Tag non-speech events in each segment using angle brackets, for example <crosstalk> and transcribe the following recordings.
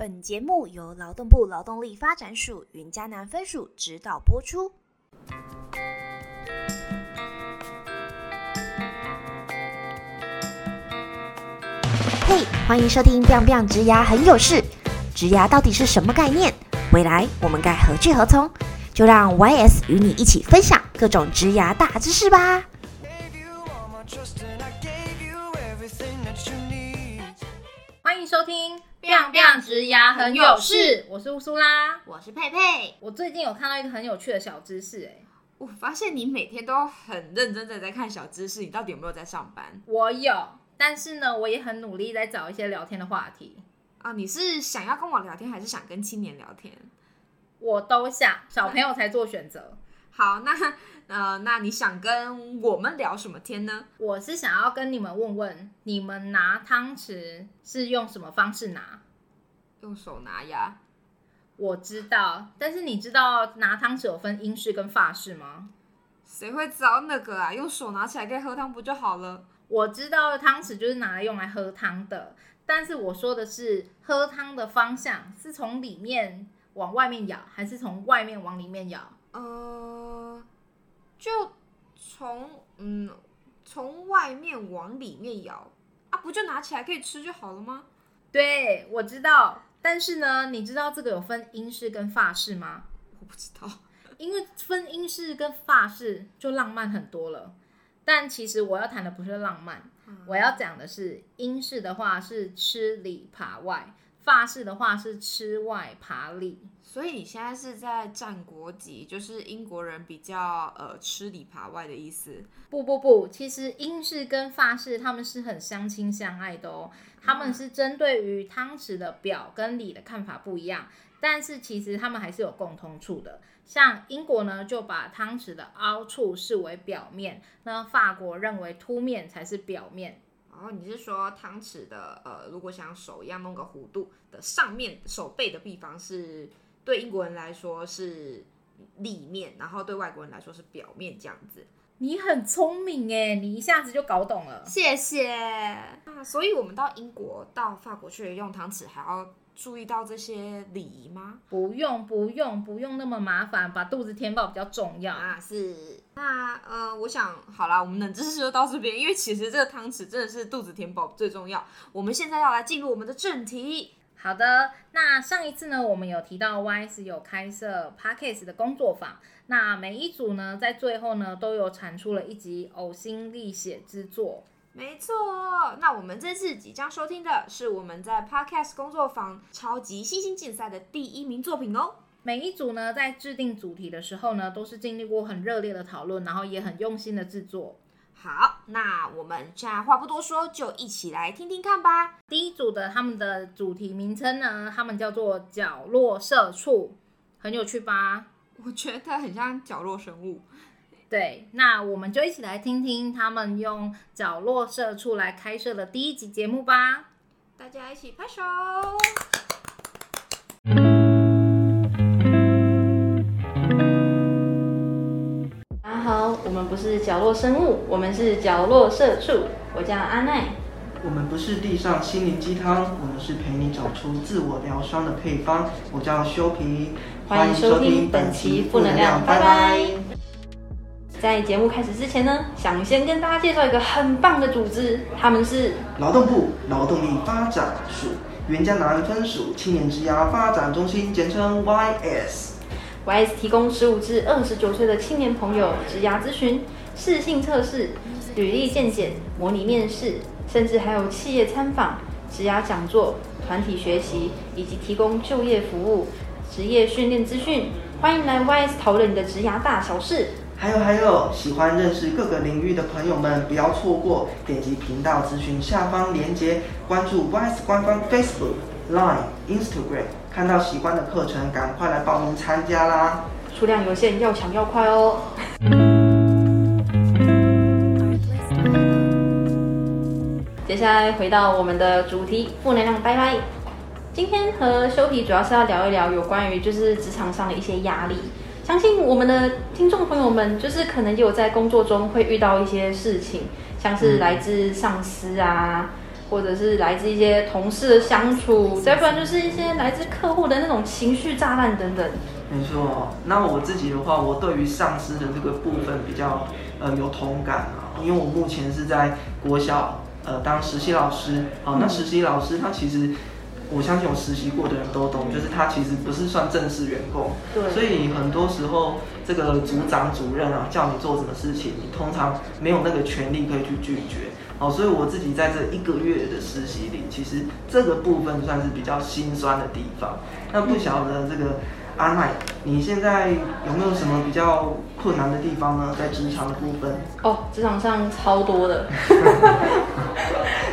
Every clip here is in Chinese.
本节目由劳动部劳动力发展署云嘉南分署指导播出。嘿，欢迎收听《biang biang 植牙很有事》，植牙到底是什么概念？未来我们该何去何从？就让 YS 与你一起分享各种植牙大知识吧。Biang 植牙很有事》，我是乌苏拉。我是佩佩。我最近有看到一个很有趣的小知识、哎，我发现你每天都很认真的在看小知识，你到底有没有在上班我有，但是呢，我也很努力在找一些聊天的话题，啊？你是想要跟我聊天，还是想跟青年聊天？我都想，小朋友才做选择。好，那呃，那你想跟我们聊什么天呢？我是想要跟你们问问，你们拿汤匙是用什么方式拿？用手拿呀？我知道，但是你知道拿汤匙有分英式跟法式吗？谁会知道那个啊？用手拿起来可以喝汤不就好了？我知道汤匙就是拿来用来喝汤的，但是我说的是喝汤的方向是从里面往外面舀，还是从外面往里面舀？呃，就从嗯从外面往里面舀啊，不就拿起来可以吃就好了吗？对，我知道，但是呢，你知道这个有分英式跟法式吗？我不知道。因为分英式跟法式就浪漫很多了，但其实我要谈的不是浪漫，我要讲的是英式的话是吃里扒外，法式的话是吃外扒里。所以你现在是在占国籍，就是英国人比较呃吃里扒外的意思。不不不，其实英式跟法式他们是很相亲相爱的哦，他们是针对于汤匙的表跟里的看法不一样，但是其实他们还是有共通处的。像英国呢，就把汤匙的凹处视为表面，那法国认为凸面才是表面。然后你是说汤匙的呃，如果像手一样弄个弧度的上面手背的地方是对英国人来说是里面，然后对外国人来说是表面这样子。你很聪明诶，你一下子就搞懂了。谢谢啊！所以我们到英国、到法国去用汤匙，还要注意到这些礼仪吗？不用不用不用那么麻烦，把肚子填饱比较重要。啊，是。那呃，我想好啦，我们冷知识就到这边，因为其实这个汤匙真的是肚子填饱最重要。我们现在要来进入我们的正题。好的，那上一次呢，我们有提到 YS 有开设 Podcast 的工作坊，那每一组呢，在最后呢，都有产出了一集呕心沥血之作。没错，那我们这次即将收听的是我们在 Podcast 工作坊超级新星竞赛的第一名作品哦。每一组呢，在制定主题的时候呢，都是经历过很热烈的讨论，然后也很用心的制作。好，那我们现在话不多说，就一起来听听看吧。第一组的他们的主题名称呢，他们叫做角落社畜，很有趣吧？我觉得很像角落生物。对，那我们就一起来听听他们用角落社畜来开设的第一集节目吧。大家一起拍手。我们不是角落生物，我们是角落社畜。我叫阿奈。我们不是地上心灵鸡汤，我们是陪你找出自我疗伤的配方。我叫修皮，欢迎收听本期负能量，拜拜。在节目开始之前呢，想先跟大家介绍一个很棒的组织，他们是劳动部劳动力发展署原江南分署青年之涯发展中心，简称 YS。YS 提供十五至二十九岁的青年朋友职涯咨询、试性测试、履历鉴检、模拟面试，甚至还有企业参访、职涯讲座、团体学习，以及提供就业服务、职业训练资讯。欢迎来 YS 讨论你的职涯大小事。还有还有，喜欢认识各个领域的朋友们，不要错过，点击频道资讯下方链接，关注 YS 官方 Facebook、Line、Instagram，看到喜欢的课程，赶快来报名参加啦！数量有限，要抢要快哦。<laughs> 接下来回到我们的主题，负能量拜拜。今天和修皮主要是要聊一聊有关于就是职场上的一些压力。相信我们的听众朋友们，就是可能也有在工作中会遇到一些事情，像是来自上司啊，或者是来自一些同事的相处，再不然就是一些来自客户的那种情绪炸弹等等。没错，那我自己的话，我对于上司的这个部分比较呃有同感啊，因为我目前是在国小呃当实习老师，好、那实习老师他其实。我相信有实习过的人都懂，就是他其实不是算正式员工，对所以很多时候这个组长、主任啊叫你做什么事情，你通常没有那个权利可以去拒绝。哦，所以我自己在这一个月的实习里，其实这个部分算是比较心酸的地方。那不晓得这个阿麦，你现在有没有什么比较困难的地方呢？在职场的部分？哦，职场上超多的。<laughs>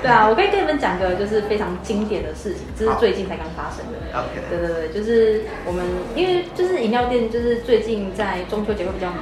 对啊，我可以跟你们讲个就是非常经典的事情，这是最近才刚发生的。OK，对对对，就是我们因为就是饮料店，就是最近在中秋节会比较忙，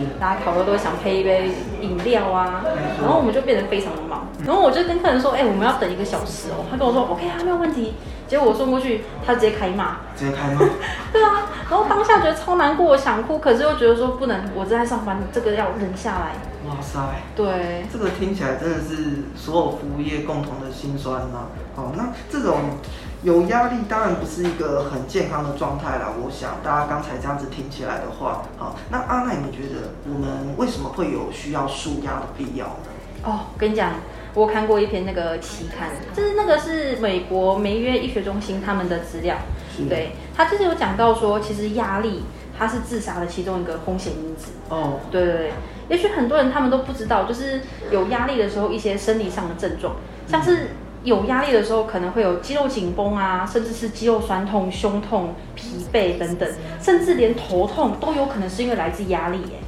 是大家烤肉都会想配一杯饮料啊，然后我们就变得非常的忙。然后我就跟客人说，哎、我们要等一个小时哦。他跟我说 OK 啊，没有问题。结果我送过去，他直接开骂。直接开骂？<laughs> 对啊，然后当下觉得超难过，想哭，可是又觉得说不能，我正在上班，这个要忍下来。哇塞！对，这个听起来真的是所有服务业共同的心酸呐、哦，那这种有压力当然不是一个很健康的状态啦。我想大家刚才这样子听起来的话，好，那阿奈，你觉得我们为什么会有需要舒压的必要呢？哦，我跟你讲，我看过一篇那个期刊，就是那个是美国梅约医学中心他们的资料，是对，他就是有讲到说，其实压力它是自杀的其中一个风险因子。哦，对对对，也许很多人他们都不知道，就是有压力的时候一些生理上的症状，像是有压力的时候可能会有肌肉紧绷啊，甚至是肌肉酸痛、胸痛、疲惫等等，甚至连头痛都有可能是因为来自压力耶。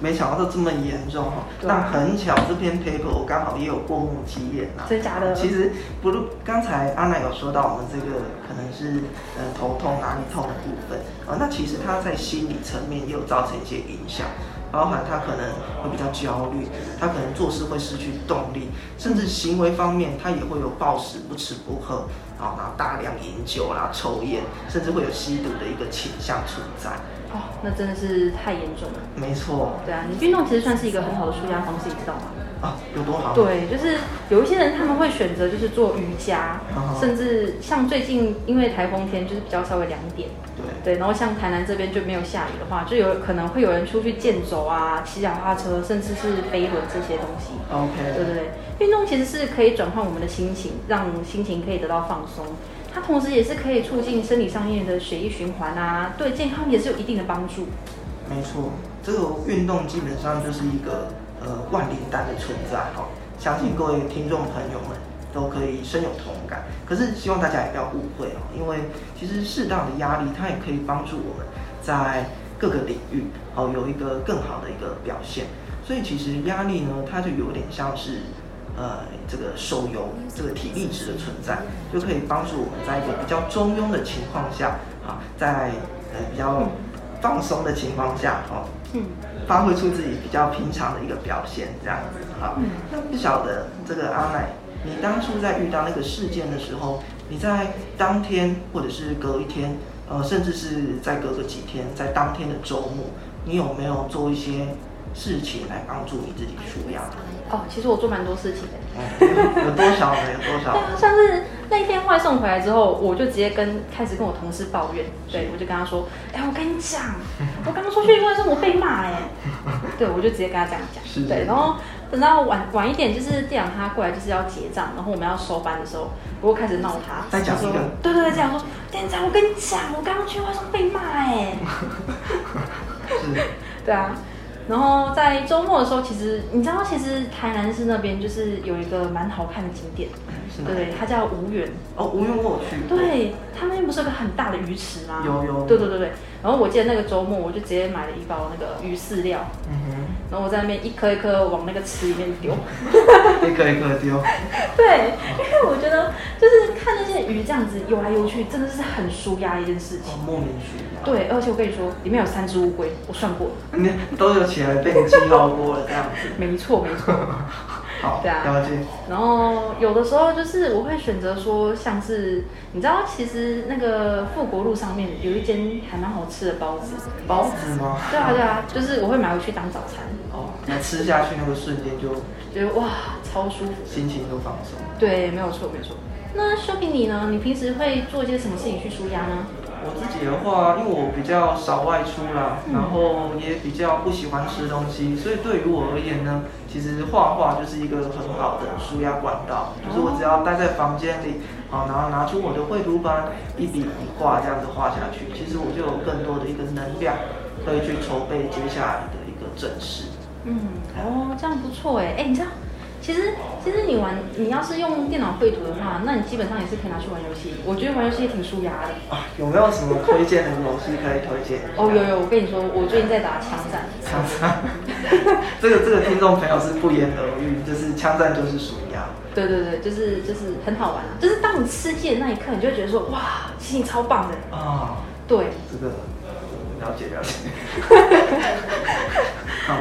没想到都这么严重哈。那很巧，这篇 paper 我刚好也有过目几眼呐。真假的？其实不如刚才阿奶有说到我们这个可能是呃头痛哪里痛的部分啊、那其实它在心理层面也有造成一些影响，包含他可能会比较焦虑，他可能做事会失去动力，甚至行为方面他也会有暴食、不吃不喝，啊，然后大量饮酒啦、抽烟，甚至会有吸毒的一个倾向存在。哦，那真的是太严重了。没错，对啊，你运动其实算是一个很好的舒压方式，你知道吗？啊，有多好？对，就是有一些人他们会选择就是做瑜伽，嗯甚至像最近因为台风天就是比较稍微凉一点，对，对，然后像台南这边就没有下雨的话，就有可能会有人出去健走啊、骑脚踏车，甚至是飞轮这些东西。OK，对对，运动其实是可以转换我们的心情，让心情可以得到放松。它同时也是可以促进生理上面的血液循环啊，对健康也是有一定的帮助。没错，这个运动基本上就是一个呃万灵丹的存在哈、相信各位听众朋友们都可以深有同感。可是希望大家也不要误会哦，因为其实适当的压力它也可以帮助我们在各个领域哦有一个更好的一个表现。所以其实压力呢，它就有点像是呃这个手游这个体力值的存在，就可以帮助我们在一个比较中庸的情况下啊，在呃比较放松的情况下哦，嗯，发挥出自己比较平常的一个表现，这样子好。嗯那不晓得这个阿奶，你当初在遇到那个事件的时候，你在当天或者是隔一天，呃，甚至是再隔个几天，在当天的周末，你有没有做一些事情来帮助你自己舒压？哦，其实我做蛮多事情的。嗯，有多少呢？有多少？<laughs> 对啊，像是那一天外送回来之后，我就直接跟开始跟我同事抱怨，对我就跟他说，哎、我跟你讲，我刚刚出去外送我被骂哎，<laughs> 对我就直接跟他这样是。讲，对，然后等到晚晚一点，就是店长他过来就是要结账，然后我们要收班的时候，我又开始闹他，他说再讲一个。对对对，这样说，店长我跟你讲，我刚刚去外送被骂哎，<laughs> 是。对啊。然后在周末的时候，其实你知道，其实台南市那边就是有一个蛮好看的景点，对对，它叫吴园。哦，无缘我有去过。对，它那边不是有个很大的鱼池吗？有有对对对对。然后我记得那个周末，我就直接买了一包那个鱼饲料，嗯然后我在那边一颗一颗往那个池里面丢。<laughs> 哼，一颗一颗丢。<laughs> 对，因为我觉得就是看那些鱼这样子游来游去，真的是很舒压的一件事情。哦，莫名其妙。对，而且我跟你说，里面有三只乌龟，我算过了。你都有起来被你记号过了，这样子。没 <laughs> 错没错。<laughs> 好，对啊了解。然后有的时候就是我会选择说，像是你知道，其实那个富国路上面有一间还蛮好吃的包子，包子吗？对啊对啊，就是我会买回去当早餐，哦，那吃下去那个瞬间就觉得哇，超舒服。心情都放松。对，没有错，没有错。那修平你呢？你平时会做一些什么事情去舒压呢？我自己的话，因为我比较少外出啦，然后也比较不喜欢吃东西，所以对于我而言呢，其实画画就是一个很好的舒压管道。就是我只要待在房间里，啊，然后拿出我的绘图板，一笔一画这样子画下去，其实我就有更多的一个能量，可以去筹备接下来的一个正事。嗯，哦，这样不错哎，哎，你知道？其实，其实你玩，你要是用电脑绘图的话，那你基本上也是可以拿去玩游戏。我觉得玩游戏也挺舒压的啊。有没有什么推荐的游戏可以推荐？哦，有有，我跟你说，我最近在打枪战。枪战，<laughs> 这个这个听众朋友是不言而喻，就是枪战就是舒压。对对对，就是就是很好玩啊！就是当你吃鸡的那一刻，你就会觉得说，哇，心情超棒的啊。对，这个了解了解。<laughs> 好。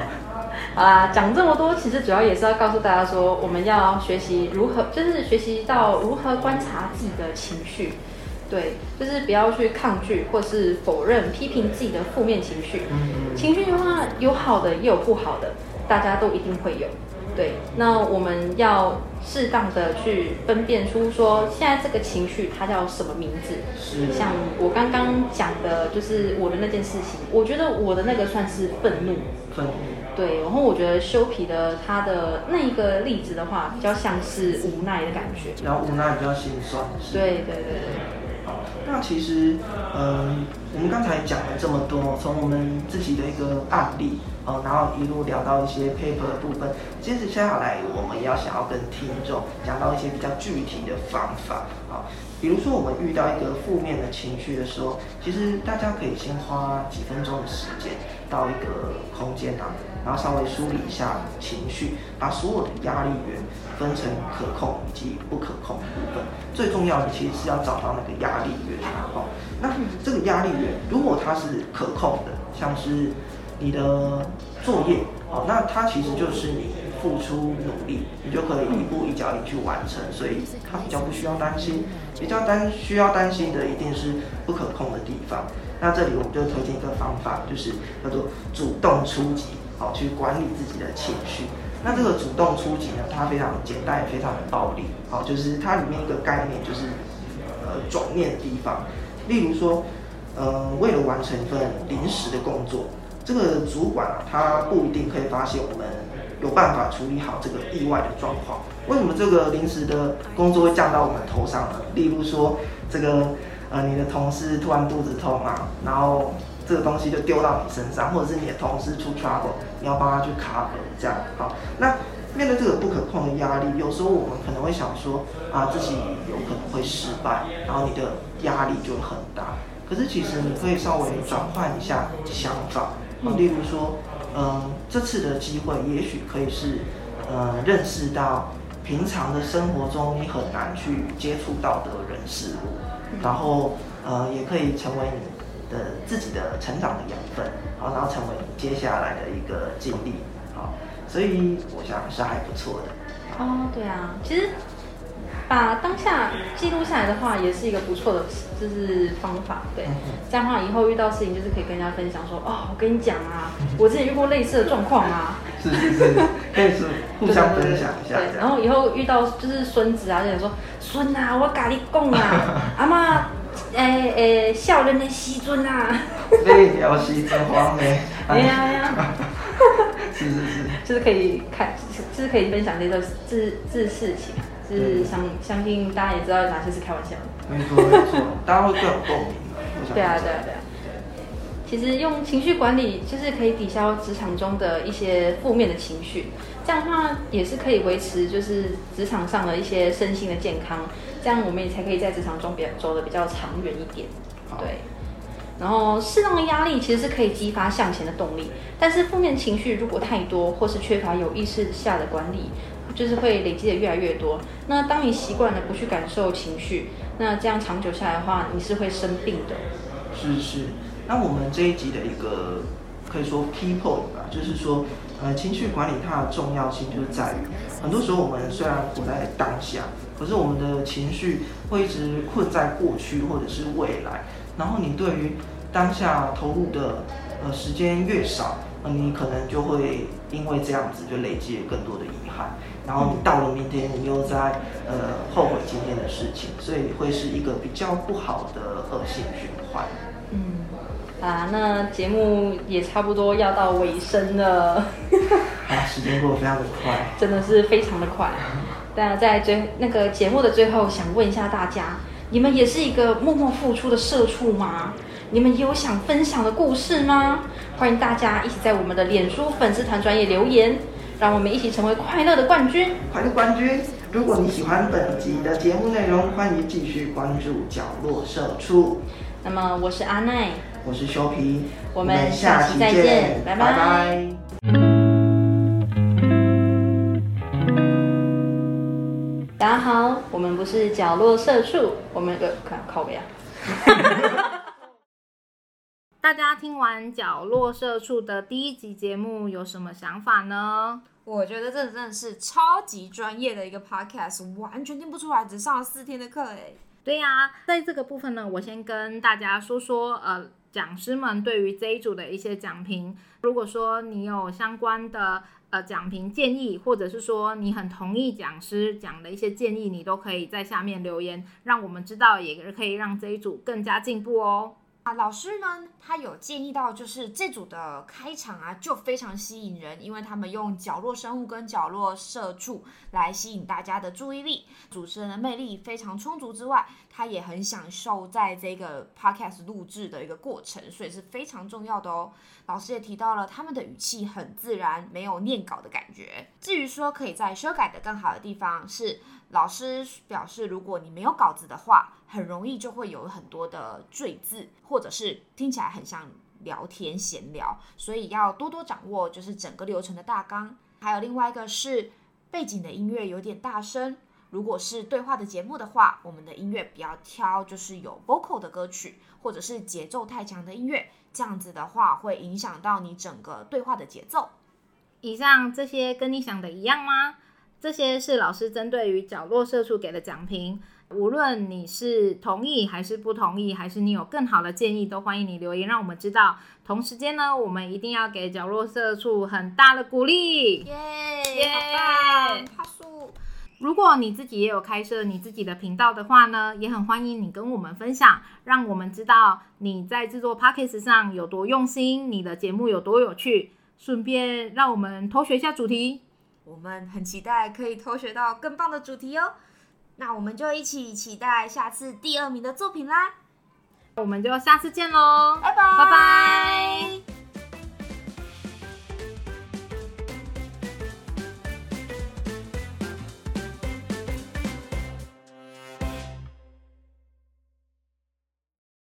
好啦，讲这么多，其实主要也是要告诉大家说，我们要学习如何，就是学习到如何观察自己的情绪，对，就是不要去抗拒或是否认、批评自己的负面情绪。情绪的话，有好的也有不好的，大家都一定会有。对，那我们要适当的去分辨出说，现在这个情绪它叫什么名字？是。像我刚刚讲的，就是我的那件事情，我觉得我的那个算是愤怒。愤怒。对，然后我觉得修皮的他的那一个例子的话，比较像是无奈的感觉，比较无奈，比较心酸。对对对对。好，那其实，嗯，我们刚才讲了这么多，从我们自己的一个案例，呃，然后一路聊到一些 paper 的部分，接着下来我们要想要跟听众讲到一些比较具体的方法，啊。比如说，我们遇到一个负面的情绪的时候，其实大家可以先花几分钟的时间到一个空间啊，然后稍微梳理一下情绪，把所有的压力源分成可控以及不可控的部分。最重要的其实是要找到那个压力源哦。那这个压力源，如果它是可控的，像是你的作业哦，那它其实就是你。付出努力，你就可以一步一脚印去完成，所以它比较不需要担心。比较担需要担心的一定是不可控的地方。那这里我们就推荐一个方法，就是叫做主动出击，好去管理自己的情绪。那这个主动出击呢，它非常简单，也非常的暴力。好，就是它里面一个概念就是呃转念的地方。例如说，呃，为了完成一份临时的工作，这个主管啊，他不一定可以发现我们。有办法处理好这个意外的状况？为什么这个临时的工作会降到我们头上呢？例如说，这个呃，你的同事突然肚子痛啊，然后这个东西就丢到你身上，或者是你的同事出 trouble，你要帮他去 cover，这样好。那面对这个不可控的压力，有时候我们可能会想说啊，自己有可能会失败，然后你的压力就会很大。可是其实你可以稍微转换一下想法，例如说。嗯，这次的机会也许可以是，呃，认识到平常的生活中你很难去接触到的人事物，然后呃，也可以成为你的自己的成长的养分，好，然后成为你接下来的一个经历，好，所以我想是还不错的。哦，对啊，其实。把当下记录下来的话，也是一个不错的，就是方法。对，这样的话以后遇到事情，就是可以跟人家分享说，哦，我跟你讲啊，我之前遇过类似的状况啊。<laughs> 是是是，可以是互相分享一下。对，然后以后遇到就是孙子啊，就想说，孙啊，我跟你讲啊，<laughs> 阿妈，诶诶，少年的时尊啊。<laughs> 那条时阵黄的。哎呀哎呀。是是是。就是可以看，就是可以分享这个这这事情。是相相信大家也知道哪些是开玩笑的，没错没错，大家会更有共鸣。对啊对啊对啊。其实用情绪管理就是可以抵消职场中的一些负面的情绪，这样的话也是可以维持就是职场上的一些身心的健康，这样我们也才可以在职场中比较走的比较长远一点。对。然后适当的压力其实是可以激发向前的动力，但是负面情绪如果太多或是缺乏有意识下的管理。就是会累积的越来越多。那当你习惯了不去感受情绪，那这样长久下来的话，你是会生病的。是是。那我们这一集的一个可以说 key point 吧，就是说，呃，情绪管理它的重要性就是在于，很多时候我们虽然活在当下，可是我们的情绪会一直困在过去或者是未来。然后你对于当下投入的呃时间越少，呃，你可能就会。因为这样子就累积了更多的遗憾，然后你到了明天，你又在呃后悔今天的事情，所以会是一个比较不好的恶性循环。嗯，啊，那节目也差不多要到尾声了，<laughs> 啊，时间过得非常的快。真的是非常的快。但在最那个节目的最后，想问一下大家，你们也是一个默默付出的社畜吗？你们有想分享的故事吗？欢迎大家一起在我们的脸书粉丝团专业留言，让我们一起成为快乐的冠军。快乐冠军！如果你喜欢本集的节目内容，欢迎继续关注角落社畜。那么我是阿奈，我是修皮，我们下期再见拜拜拜大家好，我们不是角落社畜，我们有个看靠背啊。<laughs> 大家听完角落社畜的第一集节目有什么想法呢？我觉得这真的是超级专业的一个 podcast，完全听不出来，只上了四天的课哎。对呀、在这个部分呢，我先跟大家说说，呃，讲师们对于这一组的一些讲评。如果说你有相关的呃讲评建议，或者是说你很同意讲师讲的一些建议，你都可以在下面留言，让我们知道，也可以让这一组更加进步哦。啊，老师呢，他有建议到，就是这组的开场啊，就非常吸引人，因为他们用角落生物跟角落社畜来吸引大家的注意力。主持人的魅力非常充足之外，他也很享受在这个 podcast 录制的一个过程，所以是非常重要的哦。老师也提到了他们的语气很自然，没有念稿的感觉。至于说可以在修改的更好的地方是，老师表示，如果你没有稿子的话，很容易就会有很多的赘字，或者是听起来很像聊天闲聊，所以要多多掌握就是整个流程的大纲。还有另外一个是背景的音乐有点大声，如果是对话的节目的话，我们的音乐不要挑就是有 vocal 的歌曲，或者是节奏太强的音乐，这样子的话会影响到你整个对话的节奏。以上这些跟你想的一样吗？这些是老师针对于角落社畜给的奖评。无论你是同意还是不同意，还是你有更好的建议，都欢迎你留言让我们知道。同时间呢，我们一定要给角落社畜很大的鼓励。耶、耶好棒！帕树。如果你自己也有开设你自己的频道的话呢，也很欢迎你跟我们分享，让我们知道你在制作 podcast 上有多用心，你的节目有多有趣。顺便让我们偷学一下主题。我们很期待可以偷学到更棒的主题哦。那我们就一起期待下次第二名的作品啦！我们就下次见喽，拜拜，拜拜。